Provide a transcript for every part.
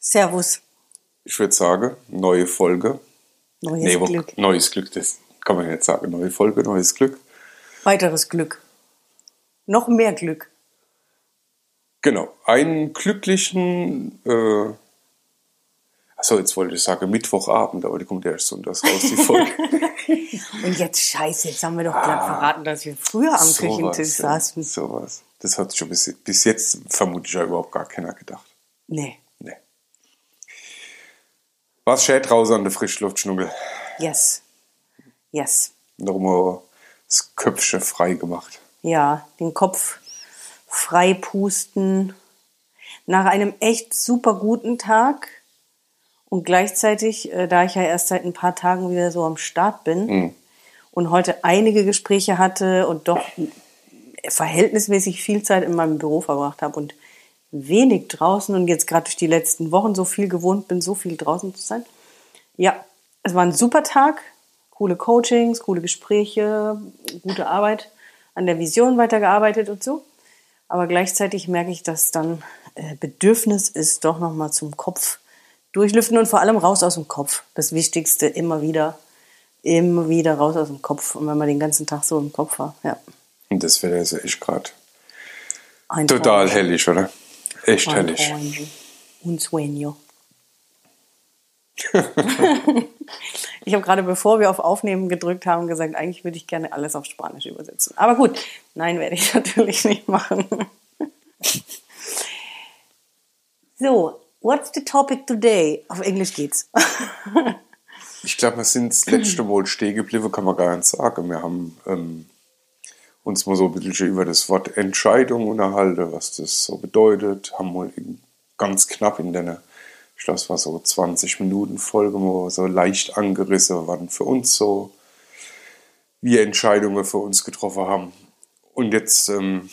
Servus. Ich würde sagen, neue Folge. Neues Nee, wo- Glück. Neues Glück, das kann man nicht sagen. Neue Folge, neues Glück. Weiteres Glück. Noch mehr Glück. Genau. Einen glücklichen, äh, achso, jetzt wollte ich sagen Mittwochabend, aber die kommt ja erst sonntags raus, die Folge. Und jetzt scheiße, jetzt haben wir doch glatt verraten, dass wir früher am Küchentisch Ah. ja, saßen. Sowas. Das hat schon bis, bis jetzt vermutlich ja überhaupt gar keiner gedacht. Nee. Was schät raus an der Frischluftschnuggel? Yes. Yes. Nochmal das Köpfchen frei gemacht. Ja, den Kopf frei pusten. Nach einem echt super guten Tag und gleichzeitig, äh, da ich ja erst seit ein paar Tagen wieder so am Start bin Mhm. und heute einige Gespräche hatte und doch verhältnismäßig viel Zeit in meinem Büro verbracht habe und wenig draußen und jetzt gerade durch die letzten Wochen so viel gewohnt bin, so viel draußen zu sein. Ja, es war ein super Tag, coole Coachings, coole Gespräche, gute Arbeit, an der Vision weitergearbeitet und so. Aber gleichzeitig merke ich, dass dann äh, Bedürfnis ist, doch nochmal zum Kopf durchlüften und vor allem raus aus dem Kopf. Das Wichtigste immer wieder, immer wieder raus aus dem Kopf. Und wenn man den ganzen Tag so im Kopf war, ja. Und das wäre ja echt gerade total hellig, oder? Echt. Traum. Un sueño. ich habe gerade, bevor wir auf Aufnehmen gedrückt haben, gesagt, eigentlich würde ich gerne alles auf Spanisch übersetzen. Aber gut, nein, werde ich natürlich nicht machen. so, what's the topic today? Auf Englisch geht's. Ich glaube, wir sind das letzte Mal stehen geblieben, kann man gar nicht sagen. Wir haben ähm, uns mal so ein bisschen über das Wort Entscheidung unterhalten, was das so bedeutet. Haben in- ganz knapp in der, ich glaube, es war so 20 Minuten Folge, mal so leicht angerissen, wann für uns so, wir Entscheidungen für uns getroffen haben. Und jetzt ähm,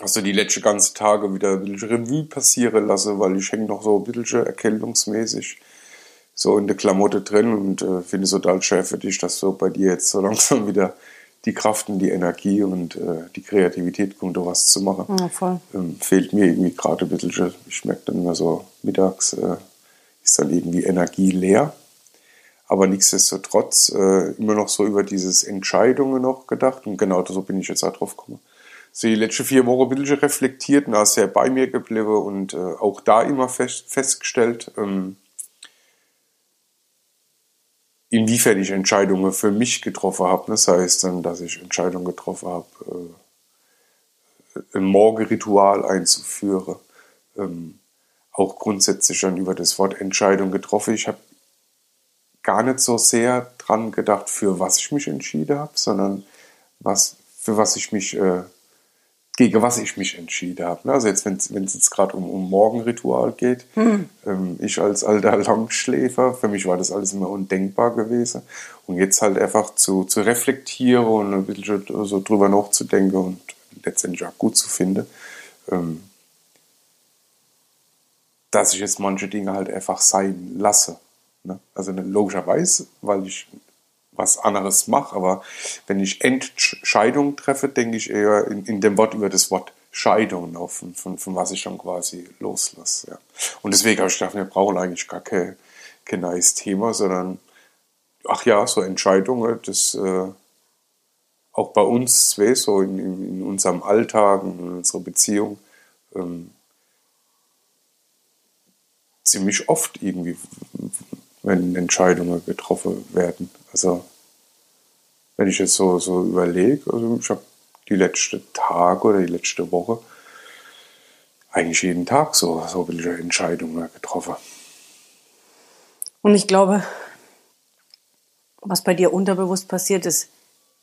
hast du die letzten ganzen Tage wieder ein bisschen Revue passieren lassen, weil ich hänge noch so ein bisschen erkältungsmäßig so in der Klamotte drin und äh, finde es total schwer für dich, dass so bei dir jetzt so langsam wieder die Kraft und die Energie und äh, die Kreativität kommt, da was zu machen. Ja, voll. Ähm, fehlt mir irgendwie gerade ein bisschen. Ich merke dann immer so, mittags äh, ist dann irgendwie Energie leer. Aber nichtsdestotrotz äh, immer noch so über dieses Entscheidungen noch gedacht. Und genau so bin ich jetzt auch drauf gekommen. So die letzten vier Wochen ein bisschen reflektiert und da sehr bei mir geblieben und äh, auch da immer fest, festgestellt, ähm, inwiefern ich Entscheidungen für mich getroffen habe. Das heißt dann, dass ich Entscheidungen getroffen habe, äh, ein Morgenritual einzuführen. Ähm, auch grundsätzlich dann über das Wort Entscheidung getroffen. Ich habe gar nicht so sehr dran gedacht, für was ich mich entschieden habe, sondern was, für was ich mich, äh, gegen was ich mich entschieden habe. Also jetzt, wenn es jetzt gerade um, um Morgenritual geht, ähm, ich als alter Langschläfer, für mich war das alles immer undenkbar gewesen. Und jetzt halt einfach zu, zu reflektieren und ein bisschen so drüber nachzudenken und letztendlich auch gut zu finden, ähm, dass ich jetzt manche Dinge halt einfach sein lasse. Ne? Also nicht logischerweise, weil ich was anderes mache, aber wenn ich Entscheidung treffe, denke ich eher in, in dem Wort über das Wort Scheidung auf, von, von, von was ich dann quasi loslasse. Ja. Und deswegen habe ich gedacht, wir brauchen eigentlich gar kein, kein neues Thema, sondern ach ja, so Entscheidungen, das äh, auch bei uns zwei, so in, in, in unserem Alltag, in unserer Beziehung, ähm, ziemlich oft irgendwie, wenn Entscheidungen getroffen werden. Also, wenn ich jetzt so, so überlege, also ich habe die letzte Tage oder die letzte Woche eigentlich jeden Tag so, so welche Entscheidungen getroffen. Und ich glaube, was bei dir unterbewusst passiert ist,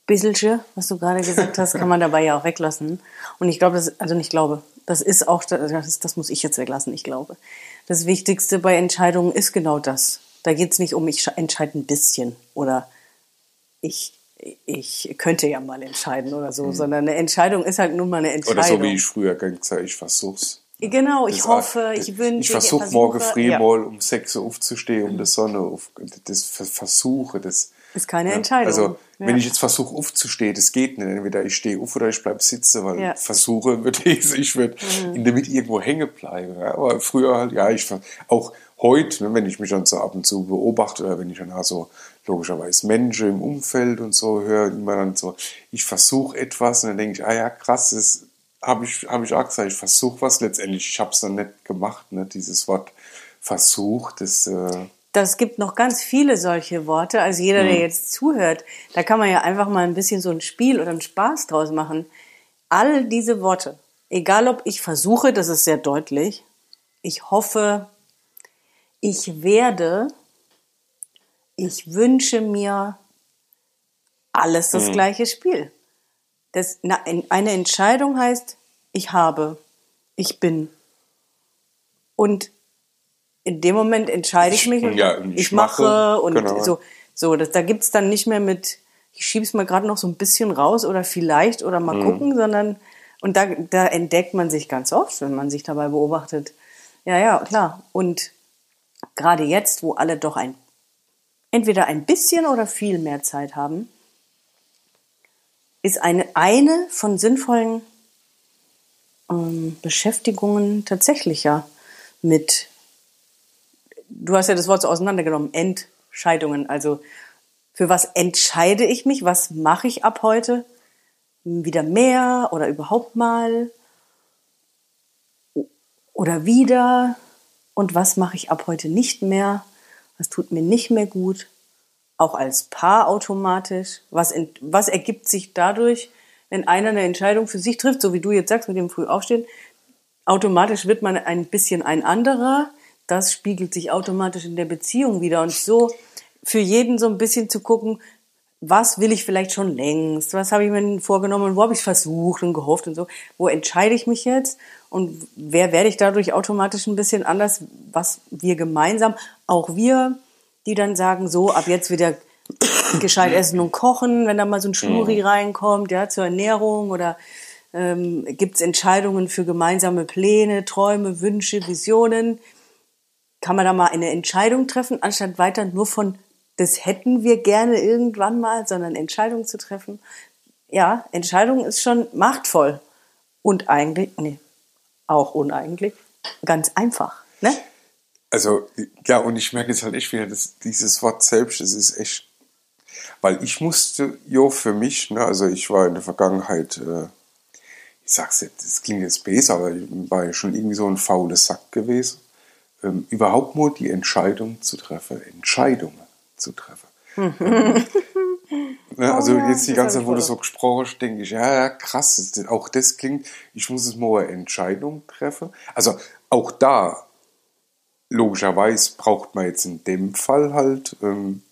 bisselche, was du gerade gesagt hast, kann man dabei ja auch weglassen. Und ich glaube, das, also nicht glaube, das ist auch, das, das muss ich jetzt weglassen, ich glaube. Das Wichtigste bei Entscheidungen ist genau das. Da geht es nicht um, ich entscheide ein bisschen oder ich, ich könnte ja mal entscheiden oder so, sondern eine Entscheidung ist halt nun mal eine Entscheidung. Oder so wie ich früher gesagt habe, ich versuch's. Genau, ich Das- hoffe, ich wünsche. Ich versuche morgen früh ja. mal um 6 Uhr aufzustehen, um die Sonne auf, das ver- versuche, das, Ist keine Entscheidung. Also, Ja. wenn ich jetzt versuche aufzustehen, das geht nicht. Entweder ich stehe auf oder ich bleibe sitzen, weil Ja. Mhm. versuche, ich, ich würde in der Mitte irgendwo hängen bleiben. Ja. Aber früher halt, ja, ich auch heute, ne, wenn ich mich dann so ab und zu beobachte oder wenn ich dann auch so logischerweise Menschen im Umfeld und so höre, immer dann so, ich versuche etwas und dann denke ich, ah ja, krass, das habe ich, hab ich auch gesagt, ich versuche was letztendlich. Ich habe es dann nicht gemacht, ne, dieses Wort Versuch, das, äh, Das gibt noch ganz viele solche Worte. Also jeder, Mhm. der jetzt zuhört, da kann man ja einfach mal ein bisschen so ein Spiel oder einen Spaß draus machen. All diese Worte, egal ob ich versuche, das ist sehr deutlich, ich hoffe, ich werde, ich wünsche mir, alles Mhm. das gleiche Spiel. Das, na, eine Entscheidung heißt, ich habe, ich bin. Und in dem Moment entscheide ich mich und Ja, ich ich mache, mache, und genau. so. So, das, da gibt's dann nicht mehr mit, ich schieb's mal gerade noch so ein bisschen raus oder vielleicht oder Mhm. mal gucken, sondern und da, da entdeckt man sich ganz oft, wenn man sich dabei beobachtet. Ja, ja, klar. Und gerade jetzt, wo alle doch ein entweder ein bisschen oder viel mehr Zeit haben, ist eine, eine von sinnvollen ähm, Beschäftigungen tatsächlich ja mit, du hast ja das Wort so auseinandergenommen, Entscheidungen. Also für was entscheide ich mich? Was mache ich ab heute? Wieder mehr oder überhaupt mal? Oder wieder? Und was mache ich ab heute nicht mehr? Was tut mir nicht mehr gut? Auch als Paar automatisch? Was, ent, was ergibt sich dadurch, wenn einer eine Entscheidung für sich trifft, so wie du jetzt sagst mit dem Frühaufstehen? Automatisch wird man ein bisschen ein anderer. Das spiegelt sich automatisch in der Beziehung wieder. Und so für jeden so ein bisschen zu gucken, was will ich vielleicht schon längst? Was habe ich mir vorgenommen? Wo habe ich versucht und gehofft und so? Wo entscheide ich mich jetzt? Und wer werde ich dadurch automatisch ein bisschen anders? Was wir gemeinsam, auch wir, die dann sagen, so, ab jetzt wieder gescheit essen und kochen, wenn da mal so ein Schluri reinkommt, ja, zur Ernährung oder ähm, gibt es Entscheidungen für gemeinsame Pläne, Träume, Wünsche, Visionen? Kann man da mal eine Entscheidung treffen, anstatt weiter nur von das hätten wir gerne irgendwann mal, sondern Entscheidungen zu treffen. Ja, Entscheidung ist schon machtvoll. Und eigentlich, nee, auch uneigentlich, ganz einfach. Ne? Also, ja, und ich merke jetzt halt echt wieder, dass dieses Wort selbst, das ist echt, weil ich musste, jo, für mich, ne, also ich war in der Vergangenheit, äh, ich sag's jetzt, das klingt jetzt besser, aber ich war ja schon irgendwie so ein faules Sack gewesen, ähm, überhaupt nur die Entscheidung zu treffen, Entscheidungen zu treffen. ne, also Oh jetzt die ganze Zeit, wo du so gesprochen hast, denke ich, ja, ja, krass, auch das klingt, ich muss es mal eine Entscheidung treffen. Also auch da logischerweise braucht man jetzt in dem Fall halt ähm,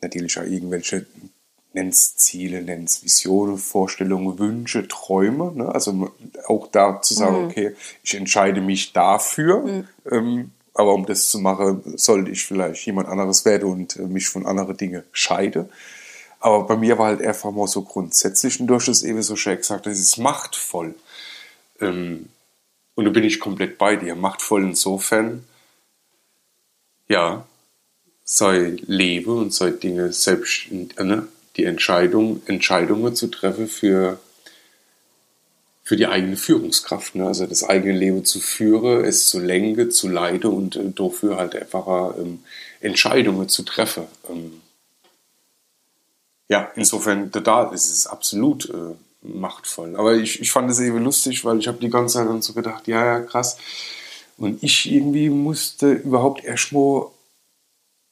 natürlich auch irgendwelche, nenn's Ziele, nenn's Visionen, Vorstellungen, Wünsche, Träume. Ne? Also auch da zu sagen, okay, ich entscheide mich dafür, ähm, aber um das zu machen, sollte ich vielleicht jemand anderes werden und äh, mich von anderen Dingen scheide. Aber bei mir war halt einfach mal so grundsätzlich, und du hast es eben so schön gesagt, es ist machtvoll. Ähm, und da bin ich komplett bei dir. Machtvoll insofern, ja, sei lebe und sei Dinge selbst, äh, ne, die Entscheidung, Entscheidungen zu treffen für, für die eigene Führungskraft, ne? also das eigene Leben zu führen, es zu lenken, zu leiten und äh, dafür halt einfach ähm, Entscheidungen zu treffen. Ähm, ja, insofern es ist absolut äh, machtvoll. Aber ich, ich fand es eben lustig, weil ich habe die ganze Zeit dann so gedacht, ja, ja, krass. Und ich irgendwie musste überhaupt erstmal,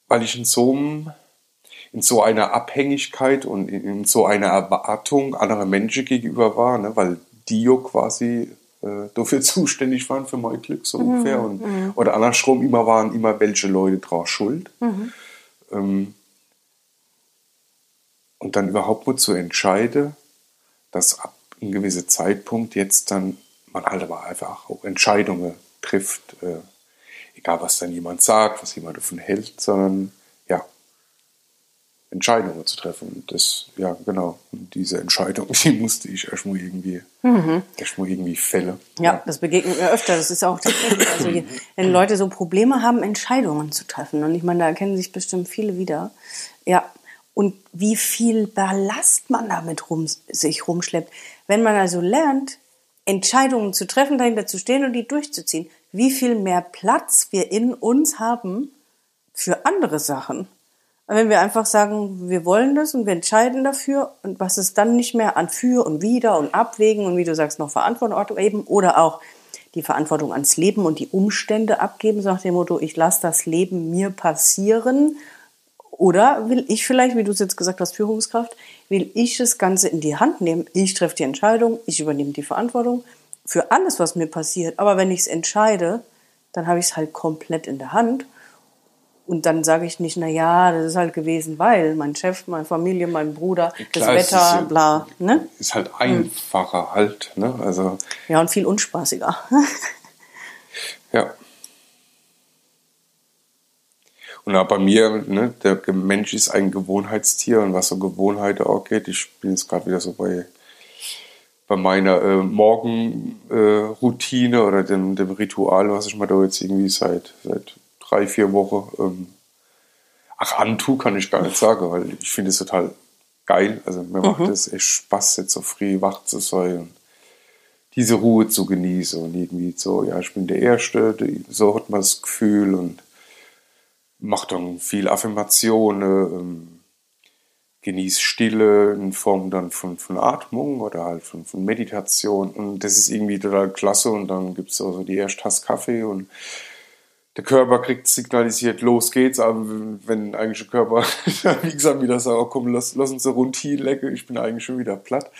weil ich in so einem in so einer Abhängigkeit und in, in so einer Erwartung anderer Menschen gegenüber war, ne, weil die ja quasi äh, dafür zuständig waren für mein Glück so ungefähr. Und oder andersrum immer waren immer welche Leute drauf schuld. Ähm, und dann überhaupt nur zu entscheiden, dass ab einem gewissen Zeitpunkt jetzt dann man halt aber einfach auch Entscheidungen trifft, äh, egal was dann jemand sagt, was jemand davon hält, sondern Entscheidungen zu treffen. Und das, ja, genau. Und diese Entscheidung, die musste ich erstmal irgendwie, erstmal irgendwie fällen. Ja, das begegnet mir öfter. Das ist auch tatsächlich, also je- wenn Leute so Probleme haben, Entscheidungen zu treffen. Und ich meine, da erkennen sich bestimmt viele wieder. Ja, und wie viel Ballast man damit rum, sich rumschleppt. Wenn man also lernt, Entscheidungen zu treffen, dahinter zu stehen und die durchzuziehen, wie viel mehr Platz wir in uns haben für andere Sachen. Wenn wir einfach sagen, wir wollen das und wir entscheiden dafür und was es dann nicht mehr an für und wieder und abwägen und wie du sagst, noch Verantwortung eben oder auch die Verantwortung ans Leben und die Umstände abgeben, so nach dem Motto, ich lasse das Leben mir passieren. Oder will ich vielleicht, wie du es jetzt gesagt hast, Führungskraft, will ich das Ganze in die Hand nehmen? Ich treffe die Entscheidung, ich übernehme die Verantwortung für alles, was mir passiert. Aber wenn ich es entscheide, dann habe ich es halt komplett in der Hand. Und dann sage ich nicht, na ja, das ist halt gewesen, weil mein Chef, meine Familie, mein Bruder, Klar, das Wetter, ja, bla. Ne? Ist halt einfacher hm. halt. Ne? Also, ja, und viel unspaßiger. ja. Und auch bei mir, ne, der Mensch ist ein Gewohnheitstier und was so Gewohnheiten auch geht, ich bin jetzt gerade wieder so bei, bei meiner äh, Morgenroutine äh, oder dem, dem Ritual, was ich mir da jetzt irgendwie seit, seit drei, vier Wochen. Ähm, ach, Antu kann ich gar nicht sagen, weil ich finde es total geil. Also mir mhm. macht es echt Spaß, jetzt so früh wach zu sein und diese Ruhe zu genießen und irgendwie so, ja, ich bin der Erste, so hat man das Gefühl und macht dann viel Affirmationen, ähm, genießt Stille in Form dann von, von Atmung oder halt von, von Meditation und das ist irgendwie total klasse und dann gibt es also die erste Tasse Kaffee und der Körper kriegt signalisiert, los geht's, aber wenn eigentlich der Körper, wie gesagt, wieder sagt, oh, komm, lass, lass uns eine Rundhi lecken, ich bin eigentlich schon wieder platt.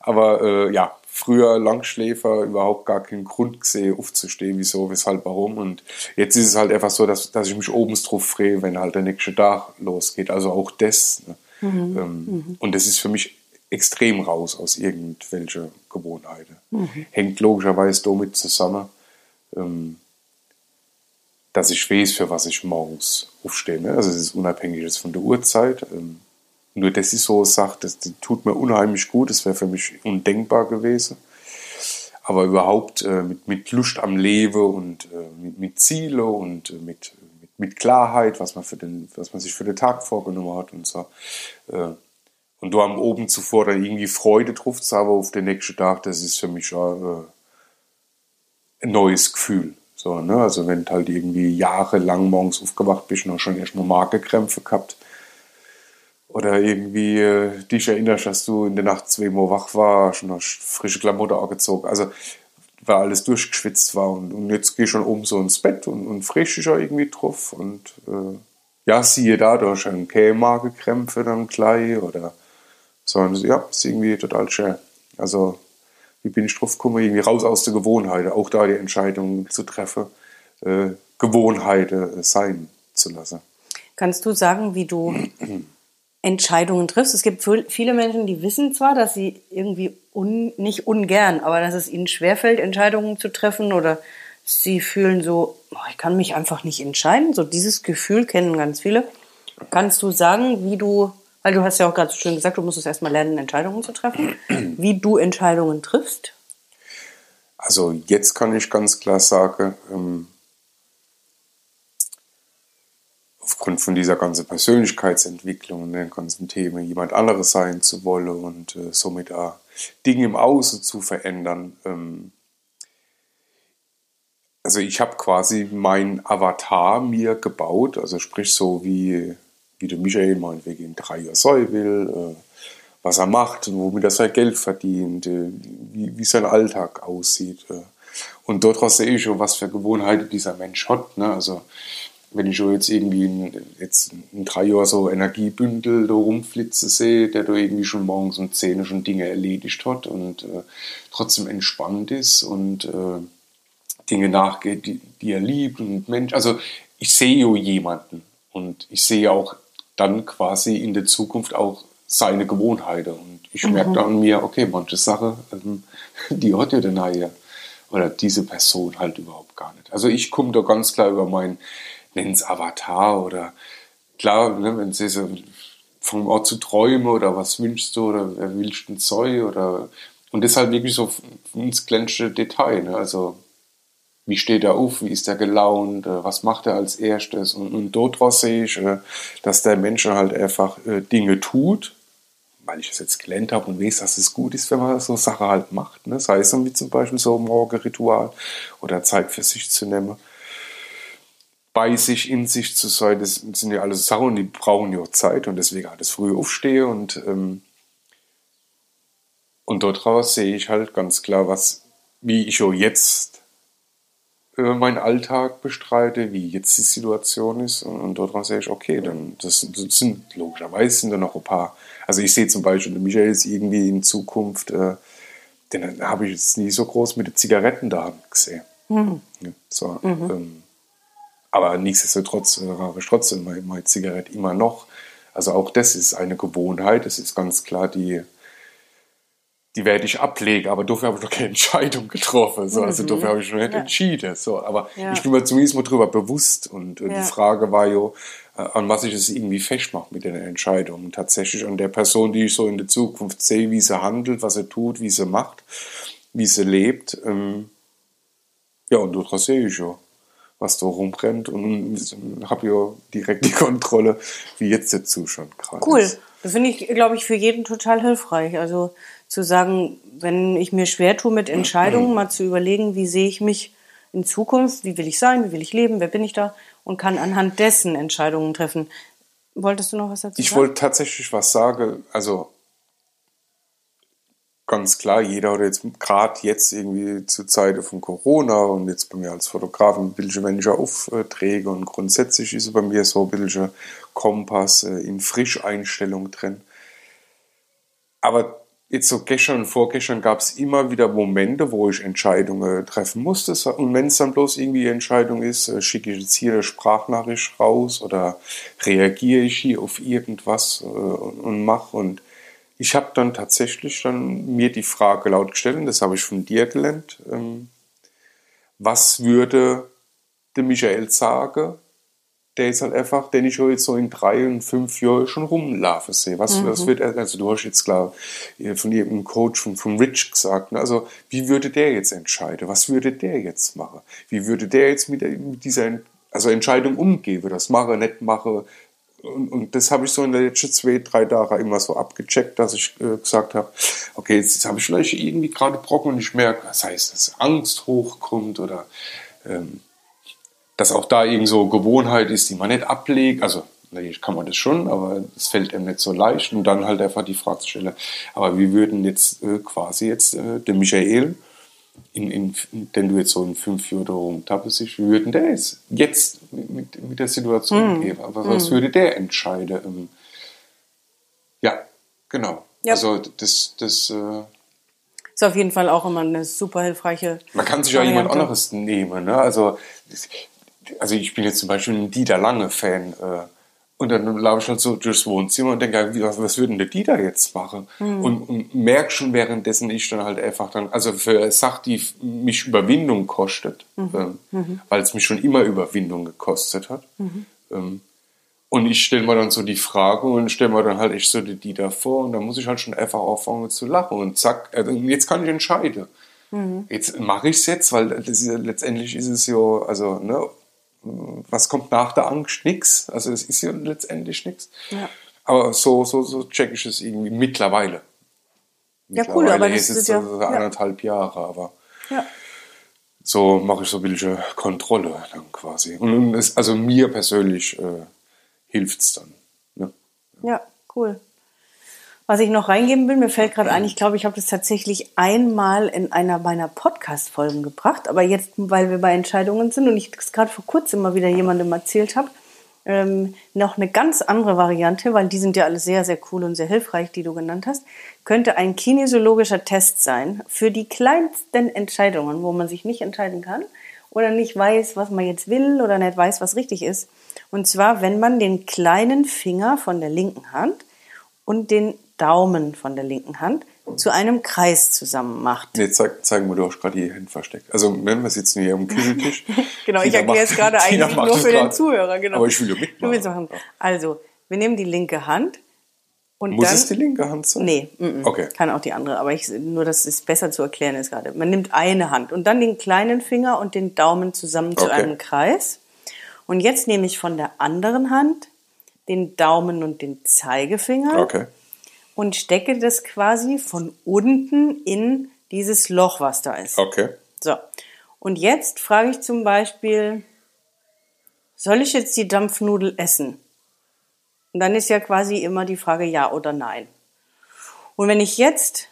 Aber äh, ja, früher Langschläfer überhaupt gar keinen Grund gesehen, aufzustehen, wieso, weshalb, warum. Und jetzt ist es halt einfach so, dass, dass ich mich oben drauf freue, wenn halt der nächste Tag losgeht. Also auch das. Ne? Mhm. Ähm, mhm. Und das ist für mich extrem raus aus irgendwelchen Gewohnheiten. Mhm. Hängt logischerweise damit zusammen. Ähm, dass ich weiß, für was ich morgens aufstehe. Ne? Also es ist unabhängig von der Uhrzeit. Ähm, nur das ist so eine Sache, das, das tut mir unheimlich gut. Das wäre für mich undenkbar gewesen. Aber überhaupt äh, mit, mit Lust am Leben und äh, mit, mit Ziele und äh, mit, mit, mit, Klarheit, was man, für den, was man sich für den Tag vorgenommen hat und so. Äh, und du am oben zuvor dann irgendwie Freude drauf zu haben auf den nächsten Tag, das ist für mich auch, äh, ein neues Gefühl. So, ne? Also wenn du halt irgendwie jahrelang morgens aufgewacht bist und auch schon erstmal Magenkrämpfe gehabt. Oder irgendwie äh, dich erinnerst, dass du in der Nacht zweimal wach warst und hast frische Klamotten angezogen. Also weil alles durchgeschwitzt war und, und jetzt geh schon oben so ins Bett und, und frisch dich auch irgendwie drauf und äh, ja, siehe da, du hast dann keine Magenkrämpfe dann gleich oder so. Und ja, ist irgendwie total schön. Also wie bin ich drauf gekommen, irgendwie raus aus der Gewohnheit, auch da die Entscheidung zu treffen, äh, Gewohnheiten sein zu lassen. Kannst du sagen, wie du Entscheidungen triffst? Es gibt viele Menschen, die wissen zwar, dass sie irgendwie un, nicht ungern, aber dass es ihnen schwerfällt, Entscheidungen zu treffen oder sie fühlen so, oh, ich kann mich einfach nicht entscheiden. So dieses Gefühl kennen ganz viele. Kannst du sagen, wie du weil du hast ja auch gerade so schön gesagt, du musst es erstmal lernen, Entscheidungen zu treffen. Wie du Entscheidungen triffst? Also jetzt kann ich ganz klar sagen, ähm, aufgrund von dieser ganzen Persönlichkeitsentwicklung und den ganzen Themen, jemand anderes sein zu wollen und äh, somit auch Dinge im Außen zu verändern. Ähm, also ich habe quasi mein Avatar mir gebaut, also sprich so wie wie der Michael meinetwegen in drei Jahren sein will, äh, was er macht, womit er sein Geld verdient, äh, wie, wie sein Alltag aussieht. Äh. Und dort sehe ich schon, was für Gewohnheiten dieser Mensch hat. Ne? Also wenn ich schon jetzt irgendwie in, jetzt in drei Jahren so Energiebündel da rumflitzen sehe, der da irgendwie schon morgens um 10 schon Dinge erledigt hat und äh, trotzdem entspannt ist und äh, Dinge nachgeht, die, die er liebt und Mensch, also ich sehe ja jemanden und ich sehe auch dann quasi in der Zukunft auch seine Gewohnheiten. Und ich mhm. merke dann mir, okay, manche Sache, ähm, die hat ja der Neue oder diese Person halt überhaupt gar nicht. Also ich komme da ganz klar über mein, nenn's Avatar oder klar, ne, wenn sie so vom Ort zu träumen oder was wünschst du oder wer willst du ein Zeug oder und das halt wirklich so ins kleinste Detail. Ne? Also wie steht er auf, wie ist er gelaunt, äh, was macht er als erstes. Und, und daraus sehe ich, äh, dass der Mensch halt einfach äh, Dinge tut, weil ich das jetzt gelernt habe und weiß, dass es gut ist, wenn man so Sachen halt macht. Ne? Sei es wie zum Beispiel so ein Morgenritual oder Zeit für sich zu nehmen. Bei sich, in sich zu sein, das sind ja alles Sachen, die brauchen ja Zeit und deswegen halt das früh aufstehe und, ähm, und daraus sehe ich halt ganz klar, was, wie ich auch jetzt meinen Alltag bestreite, wie jetzt die Situation ist. Und, und dort sehe ich, okay, dann das, das, sind logischerweise sind da noch ein paar. Also ich sehe zum Beispiel Michael jetzt irgendwie in Zukunft, äh, den habe ich jetzt nie so groß mit den Zigaretten da gesehen. Mhm. Ja, so, mhm. ähm, aber nichtsdestotrotz äh, rauche ich trotzdem meine, meine Zigarette immer noch. Also auch das ist eine Gewohnheit, das ist ganz klar die die werde ich ablegen, aber dafür habe ich noch keine Entscheidung getroffen. So. Also mhm. dafür habe ich noch nicht ja. entschieden. So. Aber ja. ich bin mir zumindest mal darüber bewusst. Und äh, ja. die Frage war ja, äh, an was ich es irgendwie festmache mit den Entscheidungen. Tatsächlich an der Person, die ich so in der Zukunft sehe, wie sie handelt, was sie tut, wie sie macht, wie sie lebt. Ähm, ja, und daraus sehe ich ja, was da rumrennt und habe ja direkt die Kontrolle, wie jetzt der Zustand gerade Cool. Ist. Das finde ich, glaube ich, für jeden total hilfreich. Also zu sagen, wenn ich mir schwer tue mit Entscheidungen, mal zu überlegen, wie sehe ich mich in Zukunft, wie will ich sein, wie will ich leben, wer bin ich da und kann anhand dessen Entscheidungen treffen. Wolltest du noch was dazu ich sagen? Ich wollte tatsächlich was sagen. Also ganz klar, jeder oder jetzt gerade jetzt irgendwie zur Zeit von Corona und jetzt bei mir als Fotograf ein bisschen, wenn ich Aufträge und grundsätzlich ist bei mir so ein bisschen Kompass äh, in Frischeinstellung drin. Aber so gestern und vorgestern gab es immer wieder Momente, wo ich Entscheidungen treffen musste. Und wenn es dann bloß irgendwie eine Entscheidung ist, äh, schicke ich jetzt hier eine Sprachnachricht raus oder reagiere ich hier auf irgendwas äh, und mache. Und ich habe dann tatsächlich dann mir die Frage laut gestellt, und das habe ich von dir gelernt, ähm, was würde der Michael sagen, der ist halt einfach, den ich jetzt so in drei und fünf Jahren schon rumlaufen sehe. Was, mhm. was wird also du hast jetzt klar von irgendeinem Coach von, von Rich gesagt, ne? also wie würde der jetzt entscheiden? Was würde der jetzt machen? Wie würde der jetzt mit, mit dieser also Entscheidung umgehen? Würde das machen, nicht machen? Und, und das habe ich so in den letzten zwei, drei Tagen immer so abgecheckt, dass ich äh, gesagt habe, okay, jetzt, jetzt habe ich vielleicht irgendwie gerade Brocken und ich merke, das heißt, dass Angst hochkommt oder ähm, dass auch da eben so Gewohnheit ist, die man nicht ablegt. Also natürlich kann man das schon, aber es fällt einem nicht so leicht. Und dann halt einfach die Frage zu stellen, aber wie würden jetzt äh, quasi jetzt äh, der Michael, in, in, den du jetzt so in fünf Jahren rumtappest, wie würden der jetzt, jetzt mit, mit der Situation mm. gehen? Aber mm. was hm. würde der entscheiden? Ähm, ja, genau. Ja. Also das, das äh, ist auf jeden Fall auch immer eine super hilfreiche. Man kann sich ja jemand anderes nehmen. Ne? Also also ich bin jetzt zum Beispiel ein Dieter Lange-Fan. Äh, und dann laufe ich halt so durchs Wohnzimmer und denke, was, was würden der Dieter jetzt machen? Mhm. Und, und merke schon währenddessen ich dann halt einfach dann, also für Sachen, die mich Überwindung kostet, mhm. Ähm, mhm. weil es mich schon immer Überwindung gekostet hat. Mhm. Ähm, und ich stelle mir dann so die Frage und stelle mir dann halt echt so die Dieter vor und dann muss ich halt schon einfach auffangen zu lachen und zack, äh, jetzt kann ich entscheiden. Mhm. Jetzt mache ich es jetzt, weil ist, letztendlich ist es ja, also ne, was kommt nach der Angst? Nix. Also es ist ja letztendlich nichts. Ja. Aber so, so, so check ich es irgendwie mittlerweile. Ja, cool, aber das ist ja, so anderthalb ja. Jahre, aber ja. so mache ich so ein bisschen Kontrolle dann quasi. Und es, also mir persönlich äh, hilft es dann. Ne? Ja, cool. Was ich noch reingeben will, mir fällt gerade ein, ich glaube, ich habe das tatsächlich einmal in einer meiner Podcast-Folgen gebracht, aber jetzt, weil wir bei Entscheidungen sind und ich das gerade vor kurzem mal wieder jemandem erzählt habe, ähm, noch eine ganz andere Variante, weil die sind ja alle sehr, sehr cool und sehr hilfreich, die du genannt hast, könnte ein kinesiologischer Test sein für die kleinsten Entscheidungen, wo man sich nicht entscheiden kann oder nicht weiß, was man jetzt will oder nicht weiß, was richtig ist. Und zwar, wenn man den kleinen Finger von der linken Hand und den Daumen von der linken Hand zu einem Kreis zusammen macht. Nee, zeig, zeigen wir doch gerade die Hände versteckt. Also wenn wir sitzen hier am Küchentisch. genau, ich erkläre es gerade eigentlich nur für den Zuhörer. Genau. Aber ich will ja mitmachen. Also, wir nehmen die linke Hand, Und Muss dann, es die linke Hand sein? Nee, mm, mm, Okay. kann auch die andere. Aber ich, nur, dass es besser zu erklären ist gerade. Man nimmt eine Hand und dann den kleinen Finger und den Daumen zusammen zu Okay. einem Kreis. Und jetzt nehme ich von der anderen Hand den Daumen und den Zeigefinger Okay. Und stecke das quasi von unten in dieses Loch, was da ist. Okay. So. Und jetzt frage ich zum Beispiel, soll ich jetzt die Dampfnudel essen? Und dann ist ja quasi immer die Frage ja oder nein. Und wenn ich jetzt,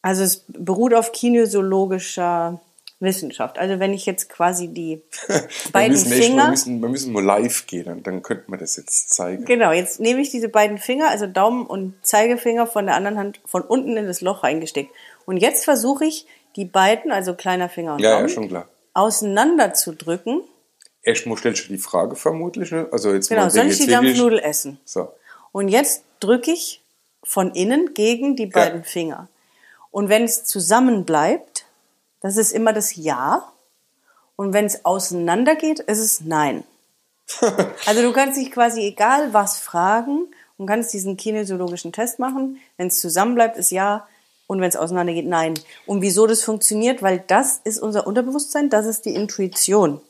also es beruht auf kinesiologischer Wissenschaft, also wenn ich jetzt quasi die Wir beiden müssen, echt, wir, Finger, müssen, wir müssen mal live gehen, dann, dann könnten wir das jetzt zeigen. genau, jetzt nehme ich diese beiden Finger, also Daumen und Zeigefinger von der anderen Hand von unten in das Loch reingesteckt. Und jetzt versuche ich, die beiden, also kleiner Finger und Ja, Daumen, ja, schon klar. auseinander zu drücken. Erstmal stellst du die Frage vermutlich, ne? Also jetzt Genau, mal, soll ich die Dampfnudel essen? So. Und jetzt drücke ich von innen gegen die beiden Finger. Und wenn es zusammen bleibt, das ist immer das Ja. Und wenn es auseinander geht, ist es Nein. also du kannst dich quasi egal was fragen und kannst diesen kinesiologischen Test machen. Wenn es zusammen bleibt, ist Ja. Und wenn es auseinander geht, nein. Und wieso das funktioniert? Weil das ist unser Unterbewusstsein, das ist die Intuition.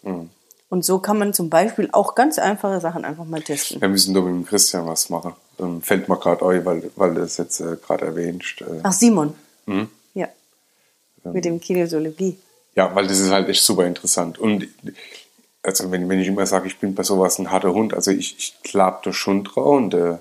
Und so kann man zum Beispiel auch ganz einfache Sachen einfach mal testen. Wir müssen doch mit dem Christian was machen. Ähm, fällt mir gerade ein, weil, weil du das jetzt äh, gerade erwähnst. Äh, Ach, Simon. Ja. Mit dem Kinesiologie. Ja, weil das ist halt echt super interessant. Und also wenn, wenn ich immer sage, ich bin bei sowas ein harter Hund, also ich, ich glaub da schon drauf und äh,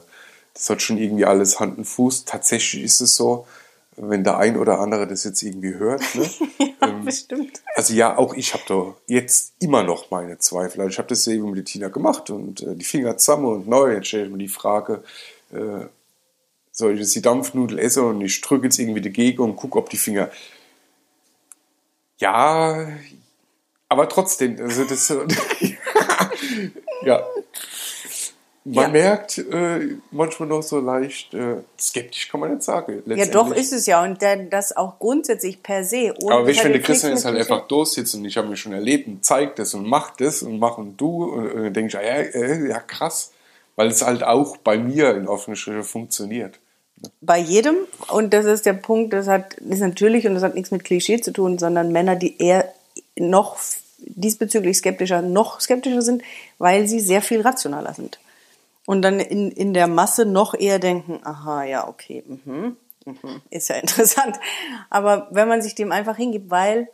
das hat schon irgendwie alles Hand und Fuß. Tatsächlich ist es so, wenn der ein oder andere das jetzt irgendwie hört. Ne? Ja, bestimmt. Also ja, auch ich habe da jetzt immer noch meine Zweifel. Also ich habe das ja eben mit Tina gemacht und äh, die Finger zusammen und neu. Jetzt stelle ich mir die Frage, äh, soll ich jetzt die Dampfnudel essen und ich drücke jetzt irgendwie dagegen und gucke, ob die Finger... Ja, aber trotzdem, also das ja. Man Ja. merkt äh, manchmal noch so leicht äh, skeptisch, kann man nicht sagen. Ja, doch ist es ja. Und der, das auch grundsätzlich per se. Ohne, Aber ich finde, Christian ist halt einfach durchsitzt und ich habe mir schon erlebt und zeigt das und macht das und mach und du und dann denke ich, ah, ja, äh, ja krass, weil es halt auch bei mir in offener Schrift funktioniert. Bei jedem. Und das ist der Punkt, das hat, ist natürlich, und das hat nichts mit Klischee zu tun, sondern Männer, die eher noch diesbezüglich skeptischer, noch skeptischer sind, weil sie sehr viel rationaler sind. Und dann in, in der Masse noch eher denken, aha, ja, okay, mhm, mhm, ist ja interessant. Aber wenn man sich dem einfach hingibt, weil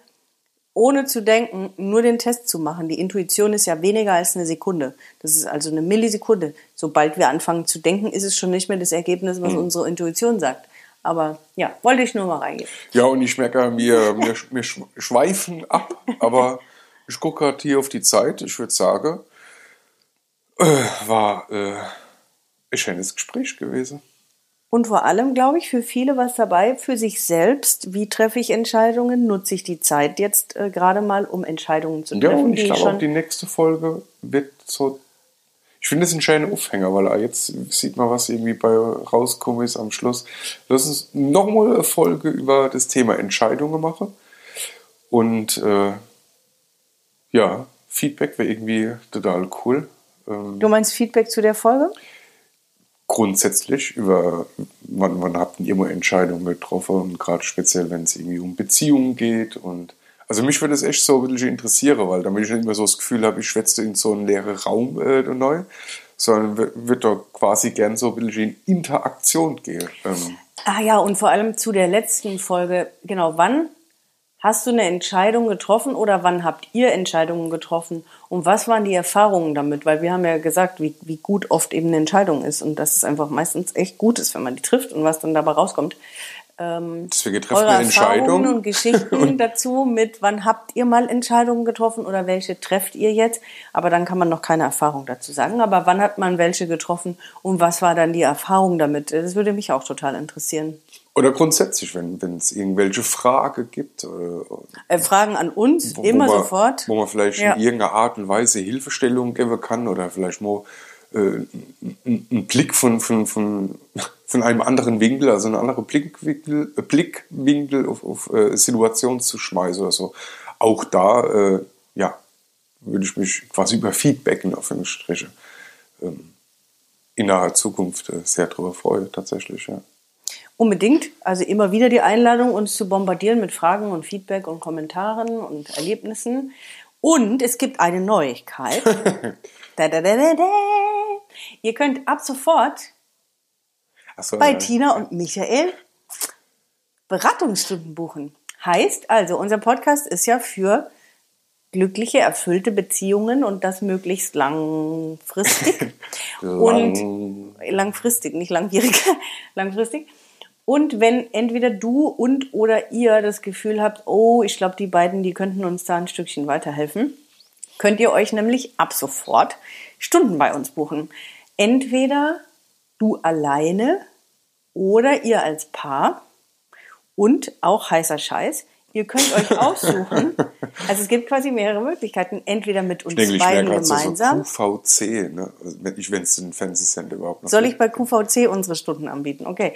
ohne zu denken, nur den Test zu machen. Die Intuition ist ja weniger als eine Sekunde. Das ist also eine Millisekunde. Sobald wir anfangen zu denken, ist es schon nicht mehr das Ergebnis, was unsere Intuition sagt. Aber ja, wollte ich nur mal reingehen. Ja, und ich merke, wir, wir, wir schweifen ab, aber ich gucke gerade hier auf die Zeit. Ich würde sagen, äh, war äh, ein schönes Gespräch gewesen. Und vor allem, glaube ich, für viele was dabei, für sich selbst. Wie treffe ich Entscheidungen? Nutze ich die Zeit jetzt äh, gerade mal, um Entscheidungen zu Ja, treffen? und ich glaube auch, die nächste Folge wird so. Ich finde es ein schöner Aufhänger, weil jetzt sieht man, was irgendwie bei rauskommen ist am Schluss. Lass uns nochmal eine Folge über das Thema Entscheidungen machen. Und äh, ja, Feedback wäre irgendwie total cool. Ähm, du meinst Feedback zu der Folge? Grundsätzlich über, wann, wann habt ihr mal Entscheidungen getroffen und gerade speziell, wenn es irgendwie um Beziehungen geht und also mich würde es echt so ein bisschen interessieren, weil damit ich nicht immer so das Gefühl habe, ich schwätze in so einen leeren Raum äh, neu, sondern wird da quasi gern so ein bisschen in Interaktion gehen. Ähm, Ah ja, und vor allem zu der letzten Folge. Genau, wann hast du eine Entscheidung getroffen oder wann habt ihr Entscheidungen getroffen? Und was waren die Erfahrungen damit? Weil wir haben ja gesagt, wie, wie gut oft eben eine Entscheidung ist und dass es einfach meistens echt gut ist, wenn man die trifft und was dann dabei rauskommt. Ähm, Deswegen treffen eure wir Entscheidungen. und Geschichten dazu mit, wann habt ihr mal Entscheidungen getroffen oder welche trefft ihr jetzt? Aber dann kann man noch keine Erfahrung dazu sagen. Aber wann hat man welche getroffen und was war dann die Erfahrung damit? Das würde mich auch total interessieren. Oder grundsätzlich, wenn wenn es irgendwelche Fragen gibt. Oder, Äh, Fragen an uns, wo- immer wo man, sofort. Wo man vielleicht Ja. in irgendeiner Art und Weise Hilfestellung geben kann oder vielleicht mal äh, einen Blick von, von, von, von einem anderen Winkel, also einen anderen Blickwinkel, äh, Blickwinkel auf, auf äh, Situationen zu schmeißen oder so. Auch da, äh, ja, würde ich mich quasi über Feedbacken auf eine Striche. Ähm, in naher Zukunft äh, sehr darüber freue, tatsächlich, ja. Unbedingt. Also immer wieder die Einladung, uns zu bombardieren mit Fragen und Feedback und Kommentaren und Erlebnissen. Und es gibt eine Neuigkeit. da, da, da, da, da. Ihr könnt ab sofort So, bei ja. Tina und Michael Beratungsstunden buchen. Heißt also, unser Podcast ist ja für glückliche, erfüllte Beziehungen und das möglichst langfristig. und langfristig, nicht langwierig, langfristig. Und wenn entweder du und oder ihr das Gefühl habt, oh, ich glaube, die beiden, die könnten uns da ein Stückchen weiterhelfen, könnt ihr euch nämlich ab sofort Stunden bei uns buchen. Entweder du alleine oder ihr als Paar und auch heißer Scheiß. Ihr könnt euch aussuchen. Also es gibt quasi mehrere Möglichkeiten. Entweder mit uns Ich ich beiden gerade so, so gemeinsam. QVC, ne? Also, ich, wenn es den Fernsehsender überhaupt noch Soll ich bei QVC unsere Stunden anbieten? Okay.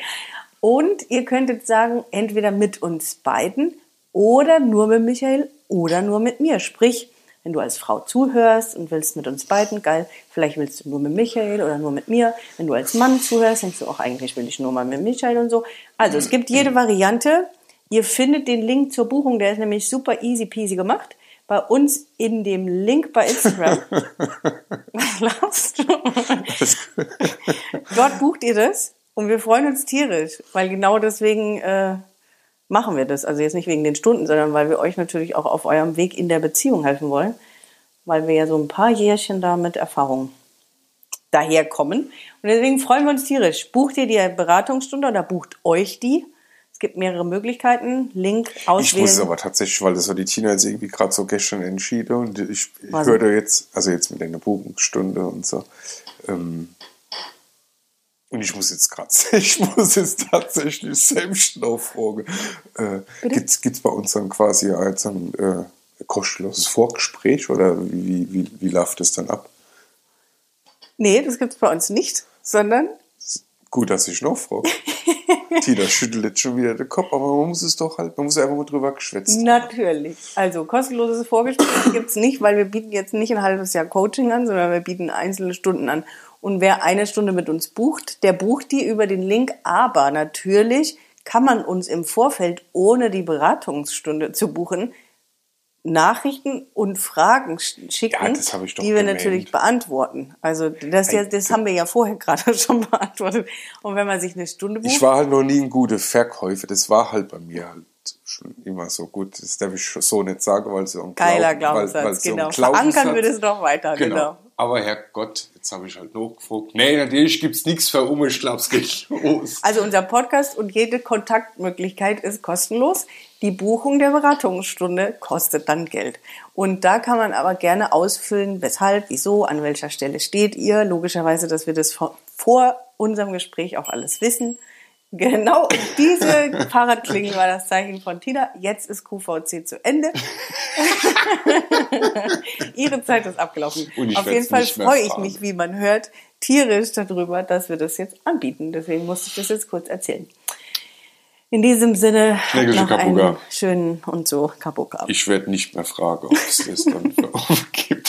Und ihr könntet sagen, entweder mit uns beiden oder nur mit Michael oder nur mit mir. Sprich, wenn du als Frau zuhörst und willst mit uns beiden, geil, vielleicht willst du nur mit Michael oder nur mit mir. Wenn du als Mann zuhörst, denkst du auch, eigentlich will ich nur mal mit Michael und so. Also es gibt jede Variante. Ihr findet den Link zur Buchung, der ist nämlich super easy peasy gemacht. Bei uns in dem Link bei Instagram. Was lachst du? Dort bucht ihr das und wir freuen uns tierisch, weil genau deswegen äh, machen wir das. Also jetzt nicht wegen den Stunden, sondern weil wir euch natürlich auch auf eurem Weg in der Beziehung helfen wollen, weil wir ja so ein paar Jährchen da mit Erfahrung daherkommen. Und deswegen freuen wir uns tierisch. Bucht ihr die Beratungsstunde oder bucht euch die? Es gibt mehrere Möglichkeiten. Link Ich auswählen. muss es aber tatsächlich, weil das war die Tina jetzt irgendwie gerade so gestern entschieden und ich, ich Was? hörte jetzt, also jetzt mit einer Buchungsstunde und so. Ähm, und ich muss jetzt gerade, ich muss jetzt tatsächlich selbst noch fragen. Äh, gibt's, gibt's bei uns dann quasi als ein äh, kostenloses Vorgespräch oder wie, wie, wie, läuft das dann ab? nee, das gibt es bei uns nicht, sondern Gut, dass ich noch frage. Tina schüttelt jetzt schon wieder den Kopf, aber man muss es doch halt, man muss einfach mal drüber geschwätzt. Natürlich. Also kostenloses Vorgespräch gibt's nicht, weil wir bieten jetzt nicht ein halbes Jahr Coaching an, sondern wir bieten einzelne Stunden an. Und wer eine Stunde mit uns bucht, der bucht die über den Link. Aber natürlich kann man uns im Vorfeld, ohne die Beratungsstunde zu buchen, Nachrichten und Fragen sch- schicken, Ja, die wir gemeint. natürlich beantworten. Also das, ja, das haben wir ja vorher gerade schon beantwortet. Und wenn man sich eine Stunde bucht, Ich war halt noch nie ein guter Verkäufer. Das war halt bei mir halt schon immer so gut. Das darf ich so nicht sagen, weil so ein geiler Glauben- weil- Glaubenssatz, weil so ein genau. Glaubenssatz- Verankern wir das noch weiter, genau. Aber Herrgott, jetzt habe ich halt noch gefragt. Nee, natürlich gibt's nichts für um. Es geht los. Also unser Podcast und jede Kontaktmöglichkeit ist kostenlos. Die Buchung der Beratungsstunde kostet dann Geld. Und da kann man aber gerne ausfüllen, weshalb, wieso, an welcher Stelle steht ihr. Logischerweise, dass wir das vor unserem Gespräch auch alles wissen. Genau, diese Fahrradklingel war das Zeichen von Tina. Jetzt ist QVC zu Ende. Ihre Zeit ist abgelaufen. Auf jeden Fall freue ich mich, wie man hört, tierisch darüber, dass wir das jetzt anbieten. Deswegen musste ich das jetzt kurz erzählen. In diesem Sinne noch einen schönen und so Kapuka. Ich werde nicht mehr fragen, ob es das dann für gibt.